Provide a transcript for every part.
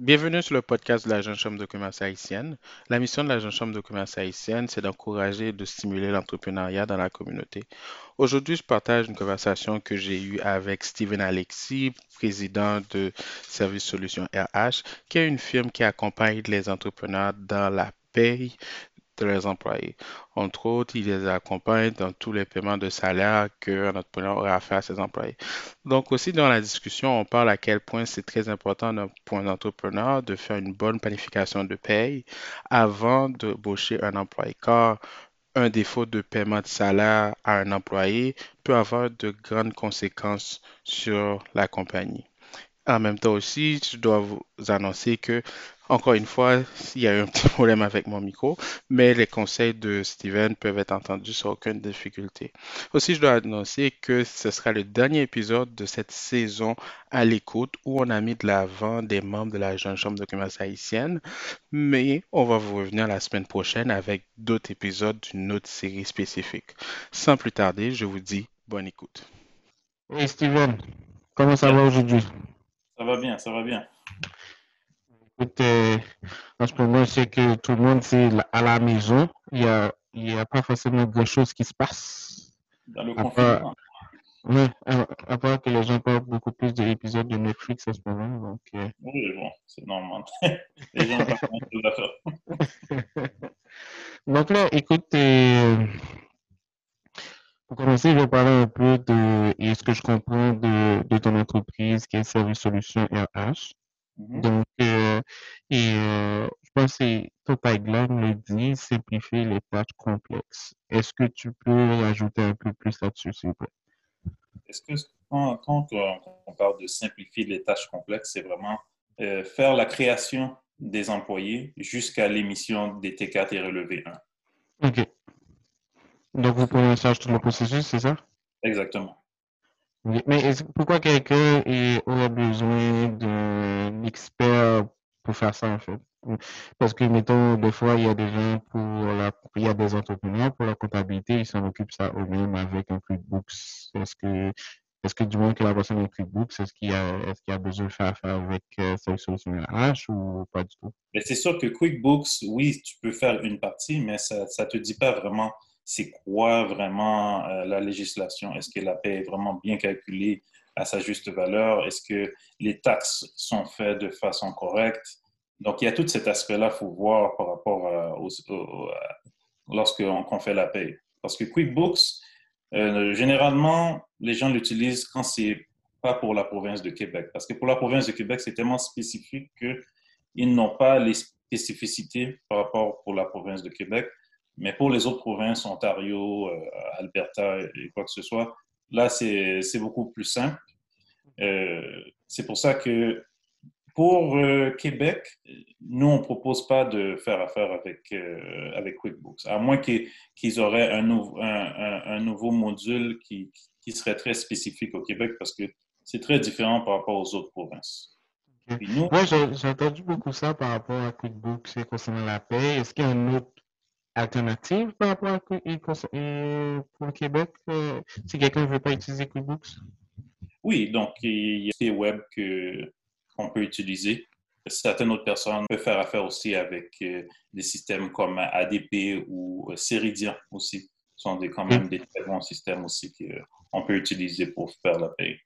Bienvenue sur le podcast de la Jeune Chambre de commerce haïtienne. La mission de la Jeune Chambre de commerce haïtienne, c'est d'encourager et de stimuler l'entrepreneuriat dans la communauté. Aujourd'hui, je partage une conversation que j'ai eue avec Steven Alexis, président de Service Solutions RH, qui est une firme qui accompagne les entrepreneurs dans la paye de leurs employés. Entre autres, il les accompagne dans tous les paiements de salaire qu'un entrepreneur aura à faire à ses employés. Donc aussi dans la discussion, on parle à quel point c'est très important pour un entrepreneur de faire une bonne planification de paye avant d'embaucher un employé. Car un défaut de paiement de salaire à un employé peut avoir de grandes conséquences sur la compagnie. En même temps aussi, je dois vous annoncer que, encore une fois, il y a eu un petit problème avec mon micro, mais les conseils de Steven peuvent être entendus sans aucune difficulté. Aussi, je dois annoncer que ce sera le dernier épisode de cette saison à l'écoute où on a mis de l'avant des membres de la Jeune Chambre de commerce haïtienne, mais on va vous revenir la semaine prochaine avec d'autres épisodes d'une autre série spécifique. Sans plus tarder, je vous dis bonne écoute. Oui, Steven, comment ça va aujourd'hui? Ça va bien, ça va bien. Euh, en ce moment, je sais que tout le monde, c'est à la maison. Il n'y a, il a pas forcément grand-chose qui se passe. Dans le confinement. Oui, à, part que les gens parlent beaucoup plus d'épisodes de Netflix en ce moment. Donc, euh. Oui, bon, c'est normal. les gens parlent de la faire. donc là, écoute, euh, pour commencer, je vais parler un peu de ce que je comprends de, de ton entreprise qui est Service Solutions RH. Mhm. Donc, euh, et euh, je pense que ton tagline le dit, simplifier les tâches complexes. Est-ce que tu peux ajouter un peu plus là-dessus, s'il vous plaît? Est-ce que quand, quand, on parle de simplifier les tâches complexes, c'est vraiment euh, faire la création des employés jusqu'à l'émission des T4 et relevé 1? OK. Donc, vous prenez en charge tout le processus, c'est ça? Exactement. Mais pourquoi quelqu'un est- aurait besoin d'un expert pour faire ça, en fait? Parce que, mettons, des fois, il y a des gens pour la, il y a des entrepreneurs pour la comptabilité, ils s'en occupent ça eux-mêmes avec un QuickBooks. Est-ce que, est-ce que du moment que la personne un QuickBooks, est-ce qu'il y a, est-ce qu'il y a besoin de faire avec euh, cette solution RH ou pas du tout? Mais c'est sûr que QuickBooks, oui, tu peux faire une partie, mais ça ne te dit pas vraiment c'est quoi vraiment euh, la législation? Est-ce que la paie est vraiment bien calculée à sa juste valeur? Est-ce que les taxes sont faites de façon correcte? Donc, il y a tout cet aspect-là qu'il faut voir par rapport à, au, lorsqu'on fait la paie. Parce que QuickBooks, euh, généralement, les gens l'utilisent quand c'est pas pour la province de Québec. Parce que pour la province de Québec, c'est tellement spécifique qu'ils n'ont pas les spécificités par rapport pour la province de Québec. Mais pour les autres provinces, Ontario, euh, Alberta et quoi que ce soit, là, c'est beaucoup plus simple. Euh, c'est pour ça que pour euh, Québec, nous, on ne propose pas de faire affaire avec, euh, avec QuickBooks, à moins qu'ils auraient un, nouveau, un, un, nouveau module qui, qui, serait très spécifique au Québec parce que c'est très différent par rapport aux autres provinces. Okay. Nous, Moi, j'ai entendu beaucoup ça par rapport à QuickBooks concernant la paie. Est-ce qu'il y a un autre alternative par rapport à pour le Québec euh, si quelqu'un ne veut pas utiliser QuickBooks? Oui, donc il y a des web qu'on peut utiliser. Certaines autres personnes peuvent faire affaire aussi avec euh, des systèmes comme ADP ou euh, Ceridian aussi. Ce sont des, quand même des très bons systèmes aussi qu'on peut utiliser pour faire la paie.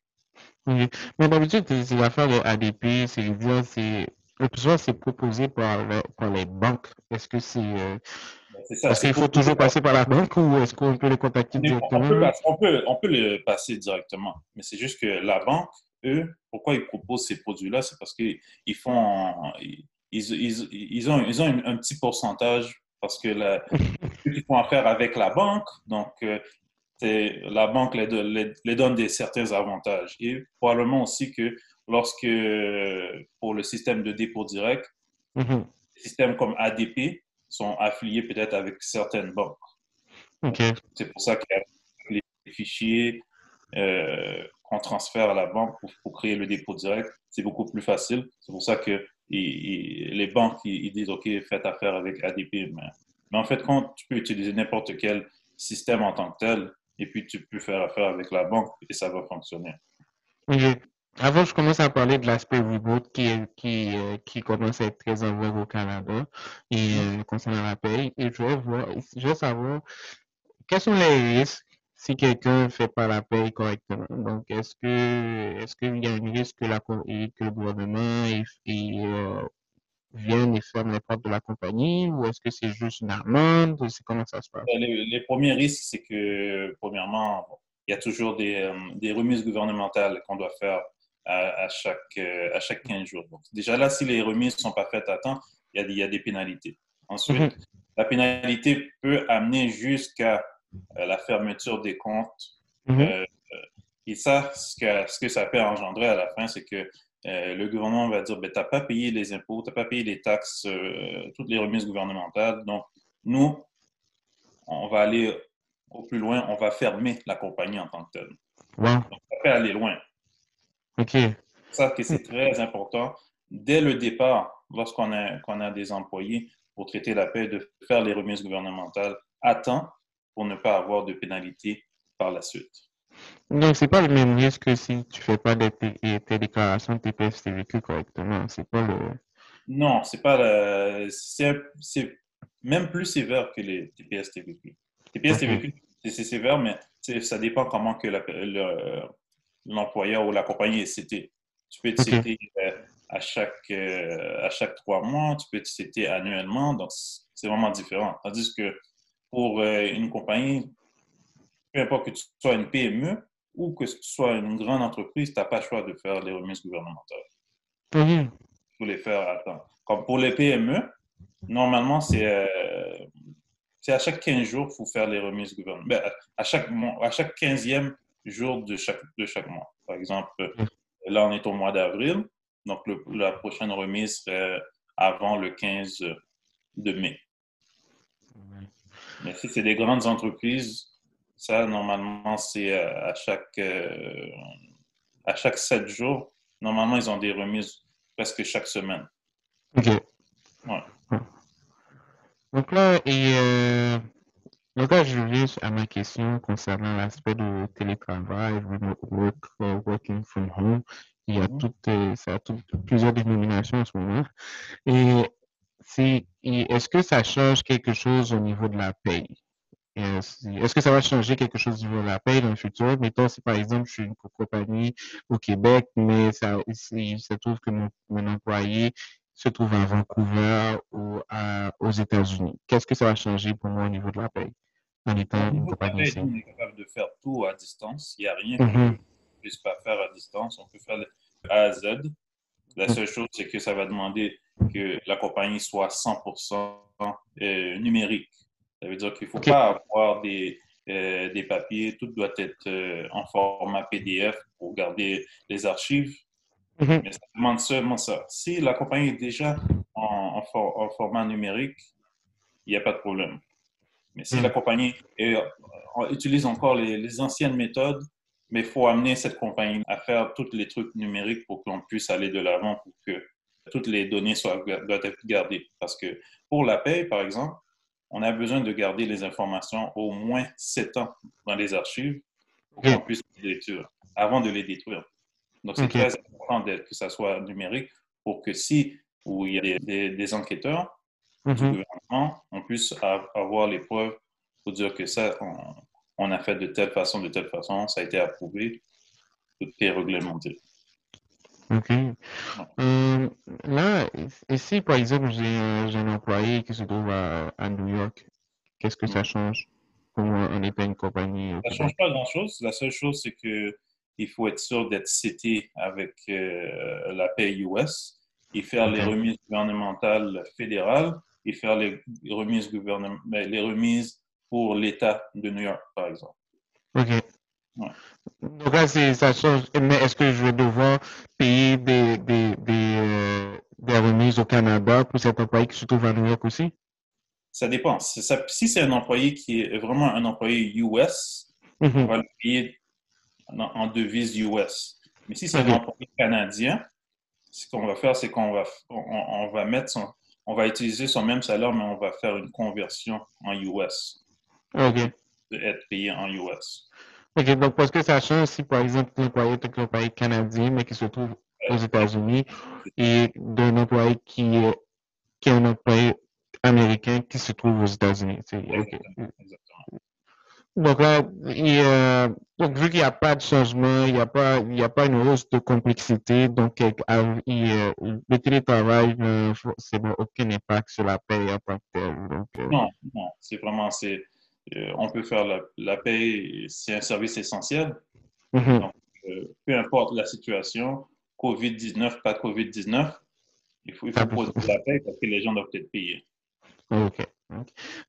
Oui. Mais d'habitude, ces affaires de ADP, Ceridian, c'est le plus souvent, c'est proposé par, par, les banques. Est-ce que c'est. Est-ce qu'il faut toujours passer par la banque ou est-ce qu'on peut les contacter directement? On peut, on, peut, on peut le passer directement, mais c'est juste que la banque, eux, pourquoi ils proposent ces produits-là, c'est parce qu'ils font. Ils, ils, ils, ont, ils ont un, petit pourcentage parce que la, ils font affaire avec la banque, donc euh, la banque les, les, les donne des, certains avantages. Et probablement aussi que lorsque, pour le système de dépôt direct, mm -hmm. systèmes comme ADP sont affiliés peut-être avec certaines banques. Okay. C'est pour ça que les fichiers euh, qu'on transfère à la banque pour, pour, créer le dépôt direct, c'est beaucoup plus facile. C'est pour ça que les banques ils, ils, disent OK, faites affaire avec ADP. Mais, mais en fait, quand tu peux utiliser n'importe quel système en tant que tel, et puis tu peux faire affaire avec la banque et ça va fonctionner. Okay. Avant, je commence à parler de l'aspect reboot qui, qui, euh, qui commence à être très en vogue au Canada et euh, concernant la paye. Et je vais voir, je veux savoir quels sont les risques si quelqu'un ne fait pas la paye correctement. Donc, est-ce que est-ce qu'il y a un risque que, la, que le gouvernement euh, vienne et ferme les portes de la compagnie ou est-ce que c'est juste une amende? C'est comment ça se passe? Ben, les, premiers risques, c'est que, premièrement, il y a toujours des, euh, des remises gouvernementales qu'on doit faire à, chaque, euh, à chaque 15 jours. Donc, déjà là, si les remises ne sont pas faites à temps, il y a, il y a des pénalités. Ensuite, mhm. la pénalité peut amener jusqu'à euh, la fermeture des comptes. Mhm. et ça, ce que, ce que ça peut engendrer à la fin, c'est que euh, le gouvernement va dire, ben, tu n'as pas payé les impôts, tu n'as pas payé les taxes, euh, toutes les remises gouvernementales. Donc, nous, on va aller au plus loin, on va fermer la compagnie en tant que telle. Donc, ça peut aller loin. OK. Ça, que c'est très important. Dès le départ, lorsqu'on a, a des employés, pour traiter la paix, de faire les remises gouvernementales à temps pour ne pas avoir de pénalité par la suite. Donc, c'est pas le même risque que si tu fais pas tes déclarations de TPS TVQ correctement. C'est pas le. Non, c'est pas le. C'est même plus sévère que les TPS TVQ. TPS TVQ, c'est sévère, mais ça dépend comment que l'employeur ou la compagnie est cité. Tu peux être cité euh, à chaque, euh, à chaque trois mois, tu peux être cité annuellement, donc c'est vraiment différent. Tandis que pour euh, une compagnie, peu importe que tu sois une PME ou que tu sois une grande entreprise, tu n'as pas le choix de faire les remises gouvernementales. Il faut les faire à temps. Comme pour les PME, normalement, c'est euh, à chaque 15 jours qu'il faut faire les remises gouvernementales. Ben, à, chaque, à chaque 15e jour de chaque, de chaque mois. Par exemple, là, on est au mois d'avril, donc la prochaine remise serait avant le 15 de mai. Mais si c'est des grandes entreprises, ça, normalement, c'est euh, à chaque, euh, à chaque sept jours. Normalement, ils ont des remises presque chaque semaine. OK. Donc là, et, euh, donc là, je viens à ma question concernant l'aspect de télétravail, work, working from home. Il y a, toutes, ça a plusieurs dénominations en ce moment. Et est-ce que ça change quelque chose au niveau de la paye? Est-ce que ça va changer quelque chose niveau de la paye dans le futur? Mettons, si par exemple, je suis une compagnie au Québec, mais ça, il se trouve que mon, employé se trouve à Vancouver ou aux États-Unis. Qu'est-ce que ça va changer pour moi au niveau de la paye? En étant une compagnie ici? On est capable de faire tout à distance. Il n'y a rien qu'on ne puisse pas faire à distance. On peut faire de A à Z. La seule chose, c'est que ça va demander que la compagnie soit 100% euh, numérique. Ça veut dire qu'il ne faut pas avoir des, euh, des papiers, tout doit être euh, en format PDF pour garder les archives. Mhm. Mais ça demande seulement ça. Si la compagnie est déjà en, en, format numérique, il n'y a pas de problème. Mais si mhm. la compagnie utilise encore les, les, anciennes méthodes, mais il faut amener cette compagnie à faire tous les trucs numériques pour qu'on puisse aller de l'avant, pour que toutes les données soient, doivent être gardées. Parce que pour la paie, par exemple, on a besoin de garder les informations au moins sept ans dans les archives pour qu'on puisse les détruire, avant de les détruire. Donc, c'est très important que ça soit numérique pour que si où il y a des, enquêteurs du mm-hmm. gouvernement, on puisse avoir les preuves pour dire que ça, on, a fait de telle façon, de telle façon, ça a été approuvé, tout est réglementé. OK. Euh, là, ici, par exemple, j'ai un employé qui se trouve à, New York. Qu'est-ce que ça change pour on une compagnie? Ça ne change pas grand-chose. La seule chose, c'est qu'il faut être sûr d'être cité avec euh, la paie US et faire les remises gouvernementales fédérales et faire les remises, ben, les remises pour l'État de New York, par exemple. OK. Donc là, ça change. Mais est-ce que je vais devoir payer des, des, des, euh, des remises au Canada pour cet employé qui se trouve à New York aussi? Ça dépend. si c'est un employé qui est vraiment un employé US, mm-hmm. on va le payer en, devise US. Mais si c'est un employé canadien, ce qu'on va faire, c'est qu'on va, on, va mettre son, on va utiliser son même salaire, mais on va faire une conversion en US. OK. être payé en US. OK, donc parce que ça change si, par exemple, l'employé est un employé canadien, mais qui se trouve aux États-Unis, et d'un employé qui est, qui est un employé américain qui se trouve aux États-Unis. Exactement. Donc là, donc vu qu'il n'y a pas de changement, il n'y a pas, il y a pas une hausse de complexité, donc il, le télétravail, c'est bon, aucun impact sur la paie en tant que. Donc, euh. Non, non, c'est vraiment, c'est, euh, on peut faire la, la paie, c'est un service essentiel. Mhm. Donc, euh, peu importe la situation, COVID-19, pas COVID-19, il faut, il faut poser la paie parce que les gens doivent être payés. OK.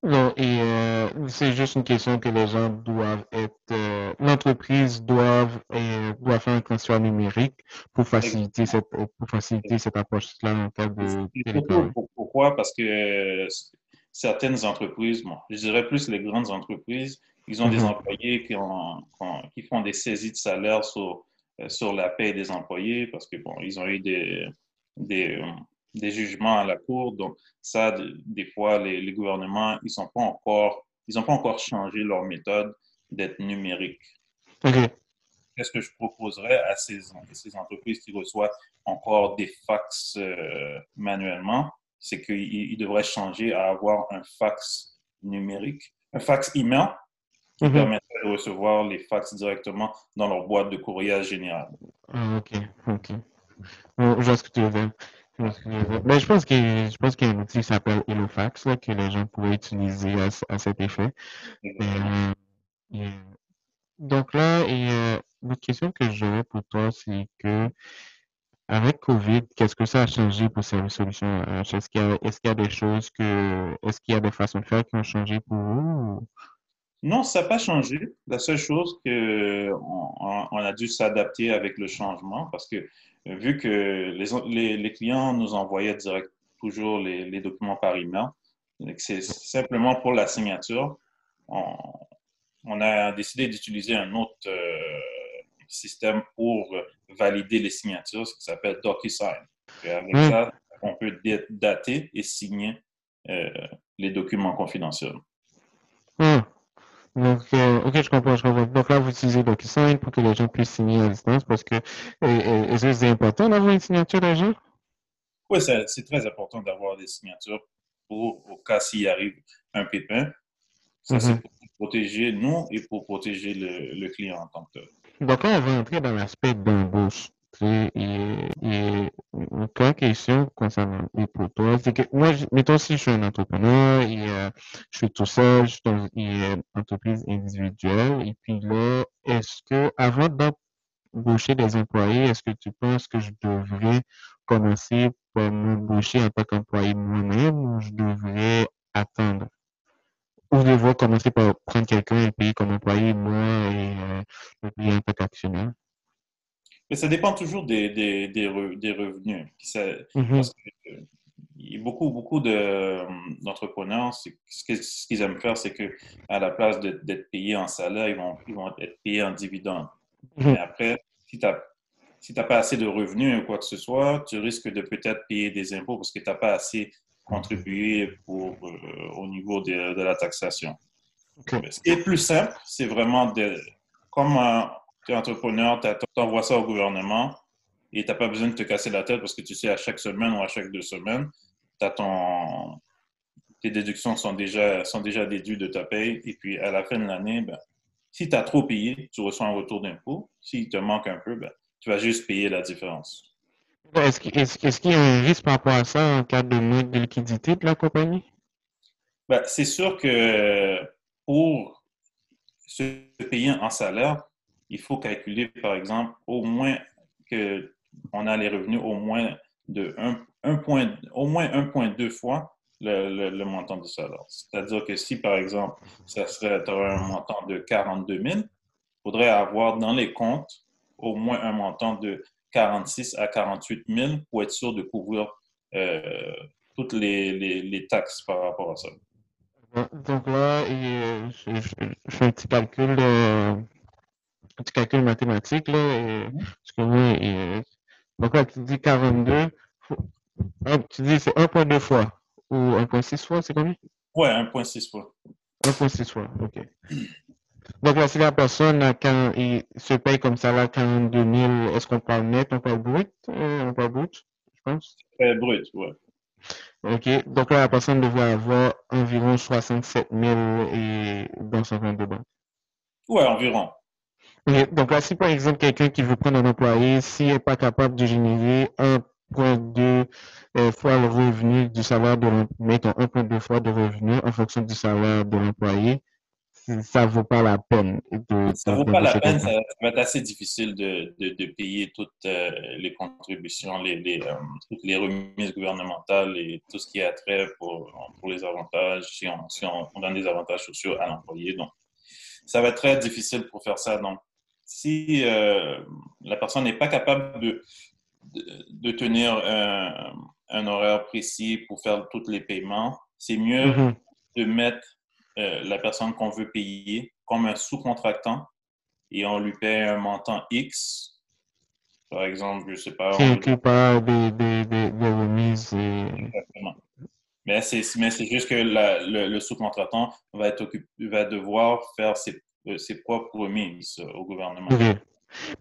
Non, et euh, c'est juste une question que les gens doivent être, euh, l'entreprise doit, euh, doit faire un transfert numérique pour faciliter cette, pour faciliter cette approche-là en cas de. Pourquoi? Parce que certaines entreprises, bon, je dirais plus les grandes entreprises, ils ont des mhm. employés qui, ont, qui, font des saisies de salaire sur, sur la paie des employés parce que bon, ils ont eu des, des, des jugements à la Cour. Donc, ça, des fois, les, gouvernements, ils n'ont pas, encore, ils pas encore changé leur méthode d'être numérique. Qu'est-ce que je proposerais à ces, ces, entreprises qui reçoivent encore des fax euh, manuellement? C'est qu'ils devraient changer à avoir un fax numérique, un fax email qui mhm. permettrait de recevoir les fax directement dans leur boîte de courrier général. Ah, OK, OK. je vois ce que tu veux dire. Ben, je pense qu'il je pense qu'il y a un outil qui s'appelle Elofax que les gens pourraient utiliser à, cet effet. Euh, donc là, et, euh, l'autre question que j'aurais pour toi, c'est que avec COVID, qu'est-ce que ça a changé pour ces solutions Est-ce qu'il y, a, est-ce qu'il y a des choses que est-ce qu'il y a des façons de faire qui ont changé pour vous Non, ça n'a pas changé. La seule chose que on a dû s'adapter avec le changement parce que vu que les, les, clients nous envoyaient direct toujours les, les documents par email, c'est simplement pour la signature. On, on a décidé d'utiliser un autre euh, système pour valider les signatures, ce qui s'appelle DocuSign. Et avec hmm. ça, on peut dater et signer euh, les documents confidentiels. Hmm. Donc, euh, ok, je comprends, je comprends. Donc là, vous utilisez DocuSign pour que les gens puissent signer à distance parce que est-ce que c'est important d'avoir une signature d'agent? Oui, c'est très important d'avoir des signatures pour, au cas s'il arrive un pépin. Ça, c'est mm-hmm. pour protéger nous et pour protéger le, le client en tant que tel. Donc là, on va entrer dans l'aspect d'embauche et, et, une question concernant pour toi, c'est que moi, mettons si je suis un entrepreneur et euh, je suis tout seul, je suis dans une entreprise individuelle, et puis là, est-ce que avant d'embaucher des employés, est-ce que tu penses que je devrais commencer par m'embaucher en tant qu'employé moi-même ou je devrais attendre? Ou devrais commencer par prendre quelqu'un et payer comme employé moi et euh, le payer en tant qu'actionnaire? Mais ça dépend toujours des, des, des, revenus. Que, euh, beaucoup, beaucoup d'entrepreneurs, ce qu'ils aiment faire, c'est qu'à la place d'être payés en salaire, ils vont, ils vont être payés en dividendes. Mm-hmm. Mais après, si tu n'as si pas assez de revenus ou quoi que ce soit, tu risques de peut-être payer des impôts parce que tu n'as pas assez contribué pour, euh, au niveau de, de la taxation. Ce qui est plus simple, c'est vraiment de, comme tu es entrepreneur, tu envoies ça au gouvernement et tu n'as pas besoin de te casser la tête parce que tu sais à chaque semaine ou à chaque deux semaines, ton... tes déductions sont déjà, sont déjà déduites de ta paye. Et puis à la fin de l'année, ben, si tu as trop payé, tu reçois un retour d'impôt. S'il te manque un peu, ben, tu vas juste payer la différence. Est-ce qu'il y a un risque par rapport à ça en cas de manque de liquidité de la compagnie? Ben, c'est sûr que pour se payer en salaire, il faut calculer, par exemple, au moins que on a les revenus au moins de 1, point, au moins 1,2 fois le, montant du salaire. C'est-à-dire que si, par exemple, ça serait un montant de 42 000, il faudrait avoir dans les comptes au moins un montant de 46 à 48 000 pour être sûr de couvrir euh, toutes les, taxes par rapport à ça. Donc là, je, fais un petit calcul. Euh, tu calcules mathématiques, là, et, mhm. et, donc là, tu dis 42, tu dis c'est 1.2 fois, ou 1.6 fois, c'est combien? Ouais, 1.6 fois. 1.6 fois, ok. Donc là, si la personne quand, il se paye comme ça là, 42 000, est-ce qu'on parle net, on parle brut, euh, on parle brut, je pense? Euh, brut, ouais. OK. Donc là, la personne devrait avoir environ 67 000 et dans son compte de banque. Ouais, environ. Donc là, si par exemple quelqu'un qui veut prendre un employé, s'il n'est pas capable de générer 1,2 euh, fois le revenu du salaire de l'employé, mettons 1,2 fois de revenu en fonction du salaire de l'employé, ça vaut pas la peine de. Ça vaut pas la peine, ça, va être assez difficile de, de, de payer toutes euh, les contributions, les, les, euh, toutes les remises gouvernementales et tout ce qui a trait pour, pour les avantages, si on, si on, donne des avantages sociaux à l'employé. Donc, ça va être très difficile pour faire ça. Donc, si euh, la personne n'est pas capable de, de, tenir un, un, horaire précis pour faire tous les paiements, c'est mieux mm-hmm. de mettre euh, la personne qu'on veut payer comme un sous-contractant et on lui paie un montant X. Par exemple, je ne sais pas. Qui inclut pas des, des, des, remises. Exactement. Mais c'est, juste que le, le sous-contractant va, être va devoir faire ses, euh, ses propres remises au gouvernement. Okay.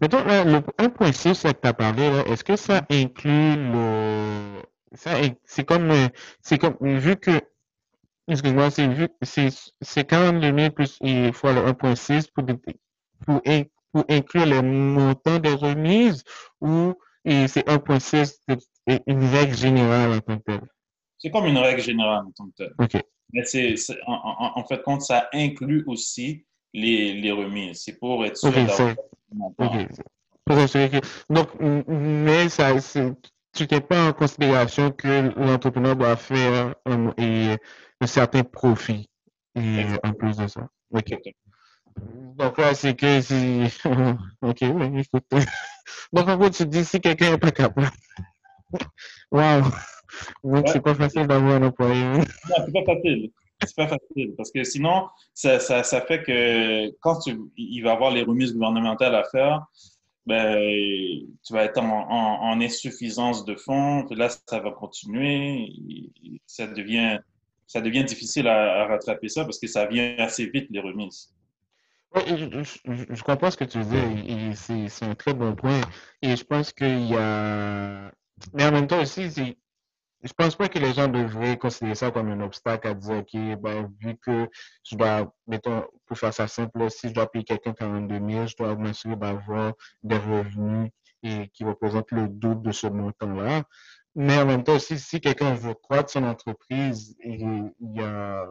Mettons, le 1.6 que tu as parlé, est-ce que ça inclut le. Ça, c'est comme, c'est comme, vu que Excuse-moi, c'est vu, c'est 42 000 plus fois le 1.6 pour, pour, pour inclure les montants des remises ou c'est 1.6 une règle générale en tant que telle? C'est comme une règle générale en tant que telle. OK. Mais c'est, en, en, fait, compte, ça inclut aussi les, les remises. C'est pour être sûr d'avoir okay. Pour que... Donc, mais ça, tu n'es pas en considération que l'entrepreneur doit faire un, et un certain profit et en plus de ça. OK. Donc là, c'est que si. OK, oui, écoute. Donc en gros, tu dis si quelqu'un n'est pas capable. Waouh! Donc c'est pas facile d'avoir un employé. Non, c'est pas facile. C'est pas facile parce que sinon, ça, ça, fait que quand tu, il va avoir les remises gouvernementales à faire, ben, tu vas être en, en, insuffisance de fonds. Là, ça va continuer. Ça devient ça devient difficile à, rattraper ça parce que ça vient assez vite, les remises. je, comprends ce que tu dis c'est un très bon point. Et je pense qu'il y a. Mais en même temps aussi, je pense pas que les gens devraient considérer ça comme un obstacle à dire, OK, ben, vu que je dois, mettons, pour faire ça simple, si je dois payer quelqu'un 42 000, je dois m'assurer d'avoir des revenus et, qui représentent le double de ce montant-là. Mais en même temps aussi, si quelqu'un veut croître son entreprise, il, y, a,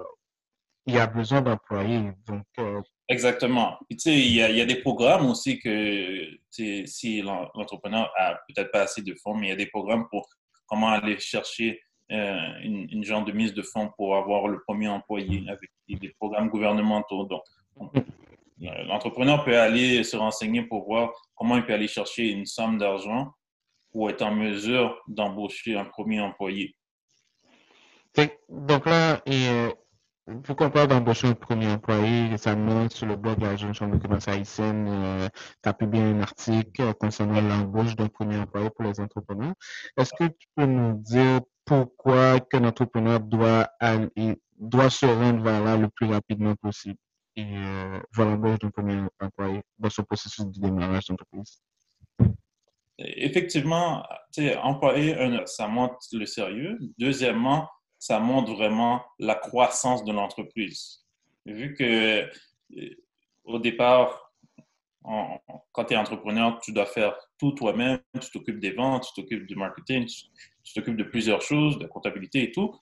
il a besoin d'employés. Euh, Exactement. tu sais, il y, a, il y, a, des programmes aussi que si l'entrepreneur a peut-être pas assez de fonds, mais il y a des programmes pour comment aller chercher euh, une, genre de mise de fonds pour avoir le premier employé avec des programmes gouvernementaux. Donc, l'entrepreneur peut aller se renseigner pour voir comment il peut aller chercher une somme d'argent pour être en mesure d'embaucher un premier employé. Donc là, et, euh, d'embaucher un premier employé? Récemment sur le blog de la Jeune Chambre de commerce haïtienne, euh, tu as publié un article concernant l'embauche d'un premier employé pour les entrepreneurs. Est-ce que tu peux nous dire pourquoi qu'un entrepreneur doit, doit se rendre vers là le plus rapidement possible? Et euh, voir l'embauche d'un premier employé dans ce processus de démarrage d'entreprise? effectivement, employer, un, ça montre le sérieux. Deuxièmement, ça montre vraiment la croissance de l'entreprise. Vu que euh, au départ, quand tu es entrepreneur, tu dois faire tout toi-même, tu t'occupes des ventes, tu t'occupes du marketing, tu t'occupes de plusieurs choses, de comptabilité et tout.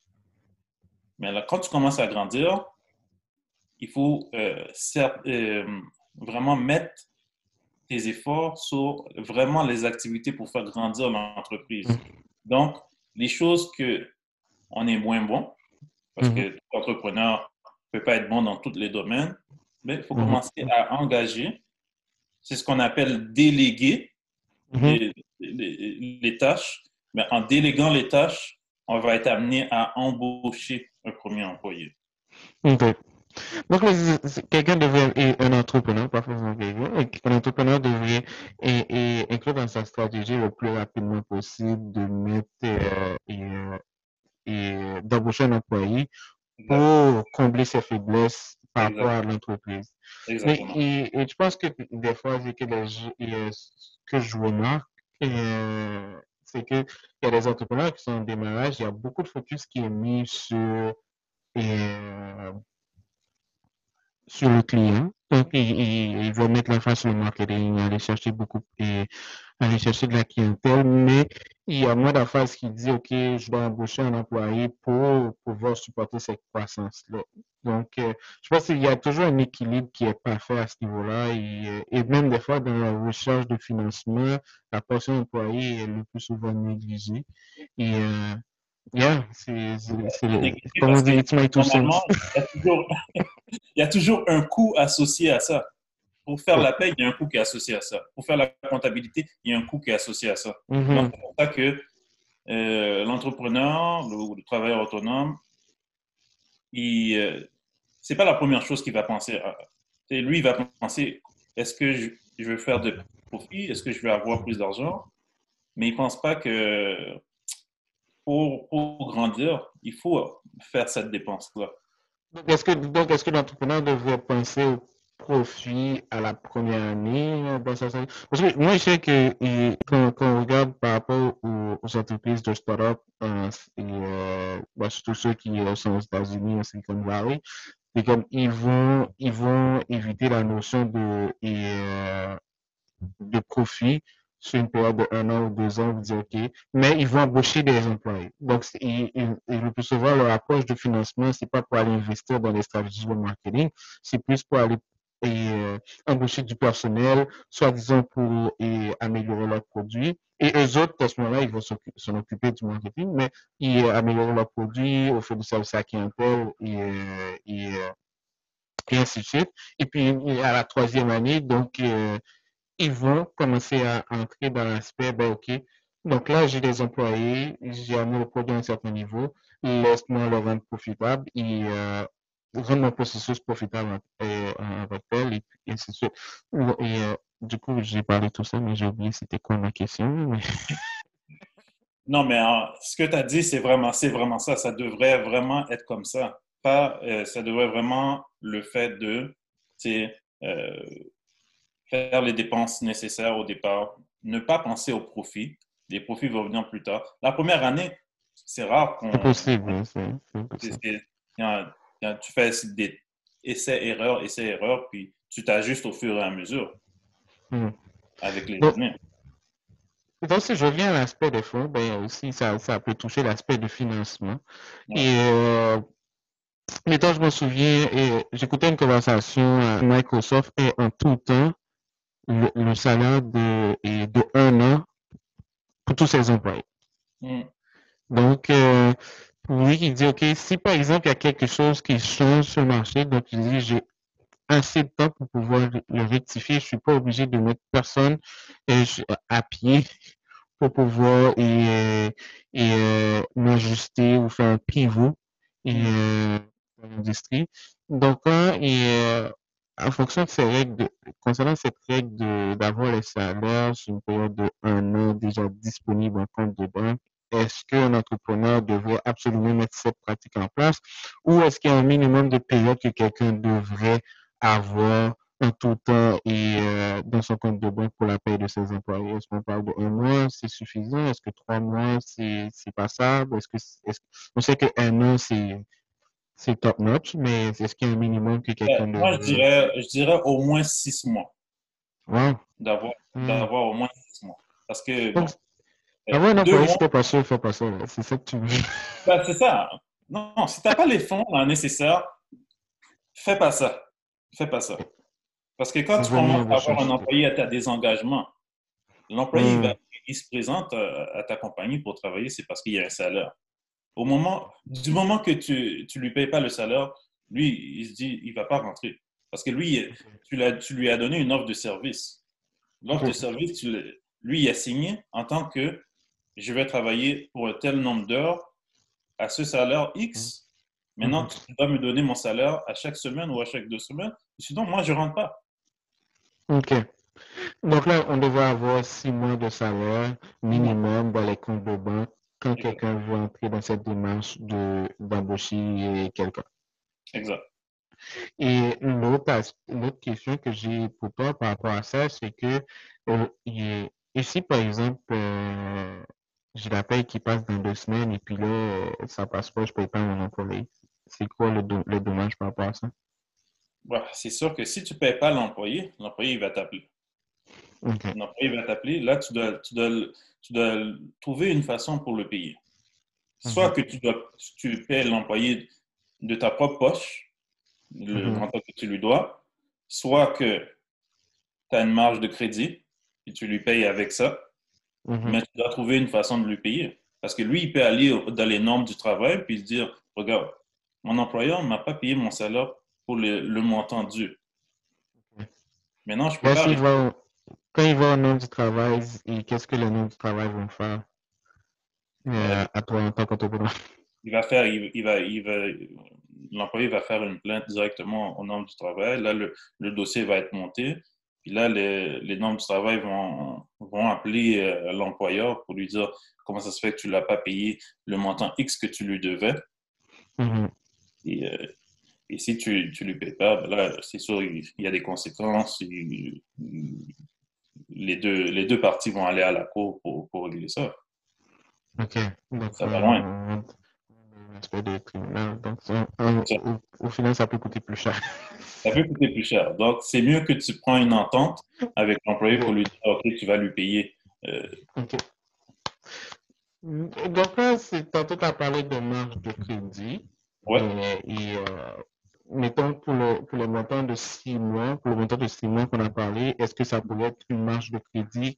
Mais là, quand tu commences à grandir, il faut euh, euh, vraiment mettre tes efforts sur vraiment les activités pour faire grandir l'entreprise. Donc, les choses que on est moins bon, parce mm-hmm. que l'entrepreneur ne peut pas être bon dans tous les domaines, mais il faut mm-hmm. commencer à engager. C'est ce qu'on appelle déléguer mm-hmm. les, tâches. Mais en déléguant les tâches, on va être amené à embaucher un premier employé. Donc, quelqu'un devrait, un entrepreneur, pas forcément quelqu'un, un entrepreneur devrait inclure dans sa stratégie le plus rapidement possible de mettre euh, et, et d'embaucher un employé pour combler ses faiblesses par rapport à l'entreprise. Exactement. Et, je pense que des fois, que, les, que je remarque, euh, c'est qu'il y a des entrepreneurs qui sont en démarrage, il y a beaucoup de focus qui est mis sur, euh, sur le client. Donc, ils, vont mettre la face sur le marketing, aller chercher beaucoup, et aller chercher de la clientèle, mais il y a moins d'affaires qui disent, OK, je dois embaucher un employé pour pouvoir supporter cette croissance-là. Donc, euh, je pense qu'il y a toujours un équilibre qui est parfait à ce niveau-là et, et, même des fois, dans la recherche de financement, la personne employée est le plus souvent négligée. Et, euh, Yeah, c'est comme on dit. Il y a toujours un coût associé à ça. Pour faire la paie, il y a un coût qui est associé à ça. Pour faire la comptabilité, il y a un coût qui est associé à ça. Mm-hmm. C'est pour ça que euh, l'entrepreneur ou le, travailleur autonome, il, euh, c'est pas la première chose qu'il va penser. Et lui, il va penser est-ce que je, je, veux faire de profit Est-ce que je veux avoir plus d'argent? Mais il pense pas que pour, pour, grandir, il faut faire cette dépense-là. Donc, est-ce que, donc, est-ce que l'entrepreneur devrait penser au profit à la première année que moi, je sais que quand, on regarde par rapport aux, entreprises de start-up, euh, et, euh, bah, surtout ceux qui sont aux États-Unis, en Silicon Valley, ils vont, éviter la notion de, et, euh, de profit sur une période de un an ou deux ans, vous dites OK, mais ils vont embaucher des employés. Donc, ils, le plus souvent, leur approche de financement, c'est pas pour aller investir dans les stratégies de marketing, c'est plus pour aller euh, embaucher du personnel, soit disant pour améliorer leurs produits. Et eux autres, à ce moment-là, ils vont s'en occuper du marketing, mais ils améliorer leurs produits, offrir du service à clientèle et, euh, et, euh, et, ainsi de suite. Et puis, à la troisième année, donc, ils vont commencer à entrer dans l'aspect, ben, OK, donc là, j'ai des employés, j'ai amené le produit à un certain niveau, laisse-moi le rendre profitable et euh, rendre mon processus profitable en, tant tel, et, ainsi de suite. Et euh, du coup, j'ai parlé de tout ça, mais j'ai oublié c'était quoi ma question. Non, mais ce que tu as dit, c'est vraiment, c'est vraiment ça. Ça devrait vraiment être comme ça. Pas, euh, ça devrait vraiment le fait de, c'est faire les dépenses nécessaires au départ, ne pas penser au profit. Les profits vont venir plus tard. La première année, c'est rare qu'on. C'est possible. Tu fais des essais-erreurs, essais-erreurs, puis tu t'ajustes au fur et à mesure hmm. avec les années. Donc, si je reviens à l'aspect des fonds, ben aussi, ça, ça peut toucher l'aspect du financement. Et euh, mettons, je me souviens, j'écoutais une conversation à Microsoft et en tout temps, le, salaire de, de un an pour tous ses employés. Mm. Donc, euh, lui, il dit, OK, si par exemple, il y a quelque chose qui change sur le marché, donc il dit, j'ai assez de temps pour pouvoir le rectifier. Je ne suis pas obligé de mettre personne à pied pour pouvoir et, et euh, m'ajuster ou faire un pivot et, euh, dans l'industrie. Donc, quand et, en fonction de ces règles, concernant cette règle d'avoir les salaires sur une période de un an déjà disponible en compte de banque, est-ce qu'un entrepreneur devrait absolument mettre cette pratique en place ou est-ce qu'il y a un minimum de période que quelqu'un devrait avoir en tout temps et euh, dans son compte de banque pour la paie de ses employés? Est-ce qu'on parle de un mois, c'est suffisant? Est-ce que trois mois, c'est passable? Est-ce que, est -ce, on sait qu'un an, c'est c'est top notch, mais est-ce qu'il y a un minimum que quelqu'un euh, Moi, je dirais, je dirais au moins six mois. D'avoir hmm. au moins six mois. Parce que. Bon, ah ouais, non, si pas sûr, fais pas ça. C'est ça que tu veux. Ben, c'est ça. Non, si tu n'as pas les fonds nécessaires, fais pas ça. Fais pas ça. Parce que quand tu commences à avoir un employé à ta désengagement, l'employé hmm. il se présente euh, à ta compagnie pour travailler, c'est parce qu'il y a un salaire. Au moment, du moment que tu ne lui payes pas le salaire, lui, il se dit, il ne va pas rentrer. Parce que lui, tu, tu lui as donné une offre de service. L'offre de service, lui, il a signé en tant que je vais travailler pour un tel nombre d'heures à ce salaire X. Maintenant, tu dois me donner mon salaire à chaque semaine ou à chaque deux semaines. Sinon, moi, je ne rentre pas. OK. Donc là, on devrait avoir six mois de salaire minimum dans les comptes de banque quand quelqu'un veut entrer dans cette démarche d'embaucher quelqu'un. Exact. Et l'autre question que j'ai pour toi par rapport à ça, c'est que euh, ici, par exemple, euh, j'ai la paye qui passe dans deux semaines et puis là, euh, ça passe pas, je paye pas mon employé. C'est quoi le, le, dommage par rapport à ça? c'est sûr que si tu ne payes pas l'employé, l'employé va t'appeler. L'employé va t'appeler. Là, tu dois, tu, dois, tu dois, trouver une façon pour le payer. Soit mhm. que tu, dois, tu payes l'employé de ta propre poche, le montant que tu lui dois, soit que tu as une marge de crédit et tu lui payes avec ça, mhm. mais tu dois trouver une façon de lui payer. Parce que lui, il peut aller dans les normes du travail puis dire Regarde, mon employeur ne m'a pas payé mon salaire pour le, montant dû. Maintenant, je peux pas. quand il va au nom du travail, qu'est-ce que les noms du travail vont faire? Euh, à toi en tant qu'entrepreneur? Il va faire, il, va, il va, l'employé va faire une plainte directement au nom du travail. Là, le, dossier va être monté. Puis là, les, les normes du travail vont, vont appeler euh, l'employeur pour lui dire comment ça se fait que tu ne l'as pas payé le montant X que tu lui devais. Mm-hmm. Et, euh, et si tu ne lui payes pas, ben là, c'est sûr, il, y a des conséquences. les, deux, les deux parties vont aller à la cour pour, pour régler ça. OK. Donc, ça va loin. Donc, au, final, ça peut coûter plus cher. Ça peut coûter plus cher. Donc, c'est mieux que tu prends une entente avec l'employé pour lui dire, OK, tu vas lui payer. Euh, OK. Donc là, tantôt, tu as parlé de marge de crédit. Ouais. et euh, mettons, pour le, pour le montant de six mois, pour le montant de six mois qu'on a parlé, est-ce que ça pourrait être une marge de crédit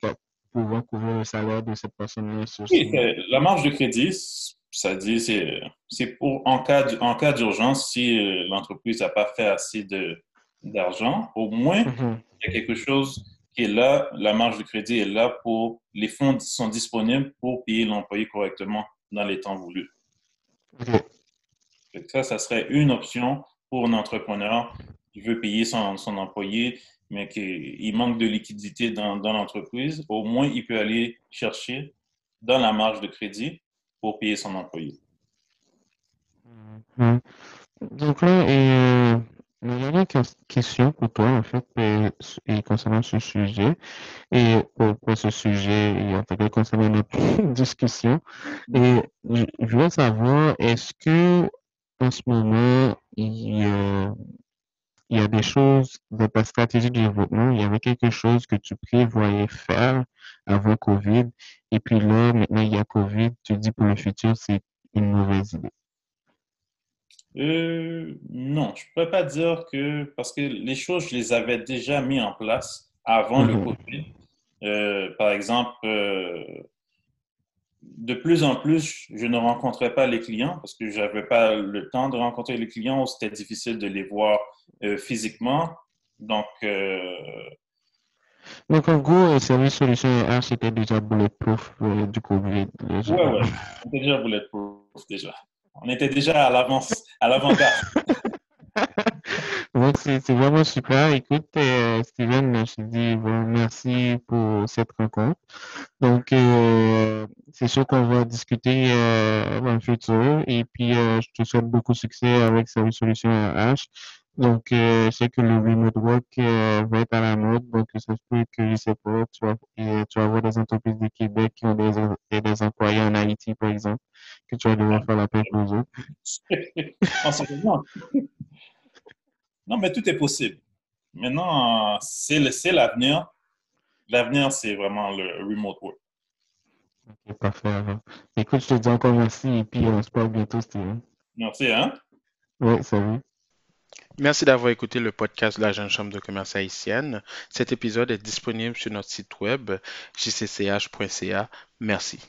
pouvant couvrir le salaire de cette personne-là Oui, la marge de crédit, ça dit, c'est pour en cas, en cas d'urgence, si euh, l'entreprise n'a pas fait assez d'argent, au moins, mm-hmm. il y a quelque chose qui est là, la marge de crédit est là pour, les fonds sont disponibles pour payer l'employé correctement dans les temps voulus. Ça, ça serait une option pour un entrepreneur qui veut payer son, son employé, mais qu'il manque de liquidité dans, dans l'entreprise, au moins il peut aller chercher dans la marge de crédit pour payer son employé. Mm-hmm. Donc là, et, euh, une question pour toi, en fait, et, concernant ce sujet, et pour, ce sujet, et en fait, concernant notre discussion, et je, je veux savoir, est-ce que en ce moment, il y a, il y a des choses dans ta stratégie de développement, il y avait quelque chose que tu prévoyais faire avant COVID, et puis là, maintenant, il y a COVID, tu dis pour le futur, c'est une mauvaise idée. Euh, non, je ne peux pas dire que, parce que les choses, je les avais déjà mis en place avant le mhm. COVID. Euh, par exemple, euh, de plus en plus, je ne rencontrais pas les clients parce que je n'avais pas le temps de rencontrer les clients ou c'était difficile de les voir euh, physiquement. Donc, euh... Donc, en gros, Service Solution RH, c'était déjà bulletproof euh, du COVID. Oui, oui, c'était déjà bulletproof déjà. On était déjà à l'avance, à l'avant-garde. Donc, c'est vraiment super. Écoute, euh, Steven, je te dis bon, merci pour cette rencontre. Donc, euh, c'est sûr qu'on va discuter euh, dans le futur. Et puis, je te souhaite beaucoup de succès avec Service Solutions RH. Donc, je sais que le remote work va être à la mode. Donc, ça se peut que, je sais pas, tu vas, des entreprises du Québec qui ont des, des employés en Haïti, par exemple, que tu vas devoir faire la pêche aux autres. Non, mais tout est possible. Maintenant, c'est l'avenir. L'avenir, c'est vraiment le remote work. Ok, parfait. Écoute, je te dis encore merci et puis on se parle bientôt, Steven. Merci, hein? Oui, salut. Merci d'avoir écouté le podcast de la Jeune Chambre de commerce haïtienne. Cet épisode est disponible sur notre site web jcch.ca. Merci.